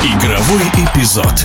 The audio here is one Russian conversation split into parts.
Игровой эпизод.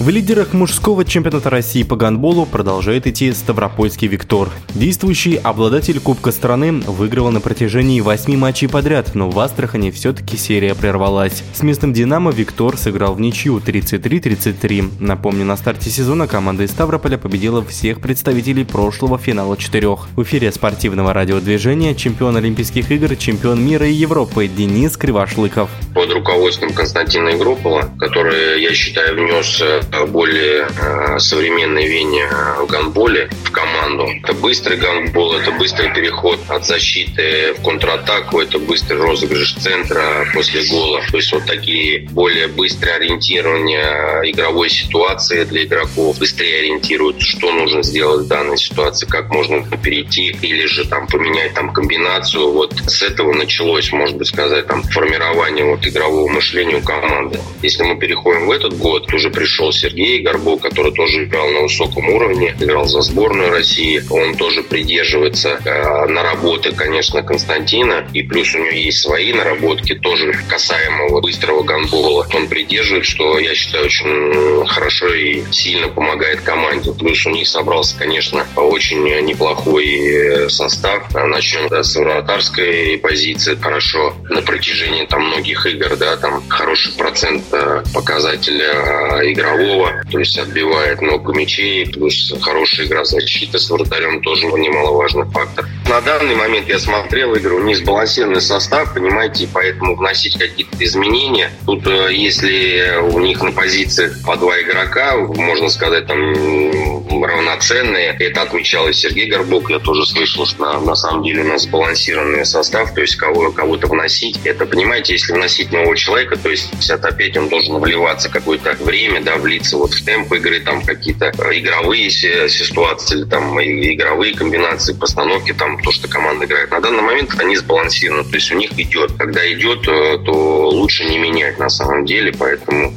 В лидерах мужского чемпионата России по гандболу продолжает идти Ставропольский Виктор. Действующий обладатель Кубка страны выигрывал на протяжении восьми матчей подряд, но в Астрахани все-таки серия прервалась. С местным «Динамо» Виктор сыграл в ничью 33-33. Напомню, на старте сезона команда из Ставрополя победила всех представителей прошлого финала четырех. В эфире спортивного радиодвижения чемпион Олимпийских игр, чемпион мира и Европы Денис Кривошлыков. Под руководством Константина Игропова, который, я считаю, внес э, более э, современной вене в гандболе в команду. Это быстрый гандбол, это быстрый переход от защиты в контратаку, это быстрый розыгрыш центра после гола. То есть вот такие более быстрые ориентирования игровой ситуации для игроков, быстрее ориентируют, что нужно сделать в данной ситуации, как можно перейти или же там поменять там комбинацию. Вот с этого началось, может быть, сказать, там формирование вот игрового мышления у команды. Если мы переходим в этот год, уже пришел Сергей Горбов, который тоже играл на высоком уровне, играл за сборную России. Он тоже придерживается э, наработок, конечно, Константина. И плюс у него есть свои наработки, тоже касаемого быстрого гандбола. Он придерживает, что, я считаю, очень хорошо и сильно помогает команде. Плюс у них собрался, конечно, очень неплохой состав. Начнем да, с вратарской позиции. Хорошо на протяжении там многих игр, да, там хороший процент э, показателя э, игрового Пескова, то есть отбивает много мячей, плюс хорошая игра защиты с вратарем тоже немаловажный фактор. На данный момент я смотрел игру, не сбалансированный состав, понимаете, поэтому вносить какие-то изменения. Тут, э, если у них на позиции по два игрока, можно сказать, там равноценные. Это отмечал и Сергей Горбук. Я тоже слышал, что на, на самом деле у нас сбалансированный состав, то есть кого, кого-то вносить. Это, понимаете, если вносить нового человека, то есть это опять он должен вливаться какое-то время, да, влиться вот в темп игры, там какие-то игровые ситуации, там игровые комбинации, постановки, там то, что команда играет. На данный момент они сбалансированы, то есть у них идет. Когда идет, э, то лучше не менять на самом деле, поэтому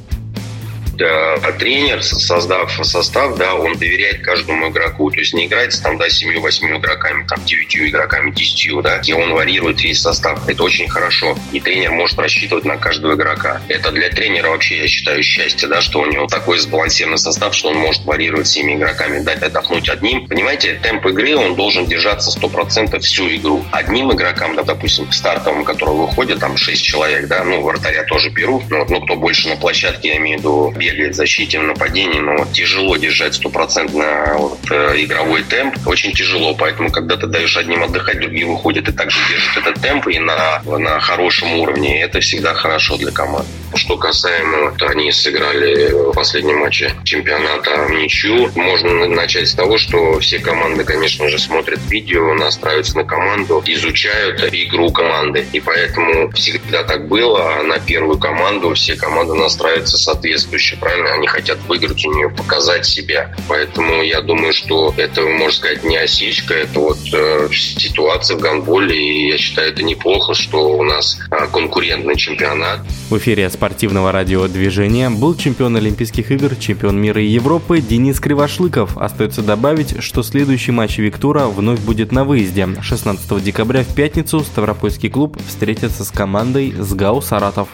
а тренер, создав состав, да, он доверяет каждому игроку. То есть не играется там, да, семью-восьмью игроками, там, девятью игроками, десятью, да, где он варьирует весь состав. Это очень хорошо. И тренер может рассчитывать на каждого игрока. Это для тренера вообще, я считаю, счастье, да, что у него такой сбалансированный состав, что он может варьировать всеми игроками, дать отдохнуть одним. Понимаете, темп игры он должен держаться 100% всю игру. Одним игрокам, да, допустим, стартовым, который выходит, там 6 человек, да, ну, вратаря тоже берут, но, ну, кто больше на площадке, я имею в виду, бегает в защите, в нападении, но тяжело держать стопроцентно вот, э, игровой темп. Очень тяжело, поэтому когда ты даешь одним отдыхать, другие выходят и также держат этот темп и на, на хорошем уровне. Это всегда хорошо для команды. Что касаемо, вот они сыграли в последнем матче чемпионата в ничью. Можно начать с того, что все команды, конечно же, смотрят видео, настраиваются на команду, изучают игру команды. И поэтому всегда так было. А на первую команду все команды настраиваются соответствующе, правильно? Они хотят выиграть у нее, показать себя. Поэтому я думаю, что это, можно сказать, не осечка, это вот э, ситуация в гандболе. И я считаю, это неплохо, что у нас э, конкурентный чемпионат. В эфире спортивного радиодвижения был чемпион Олимпийских игр, чемпион мира и Европы Денис Кривошлыков. Остается добавить, что следующий матч Виктора вновь будет на выезде. 16 декабря в пятницу Ставропольский клуб встретится с командой СГАУ «Саратов».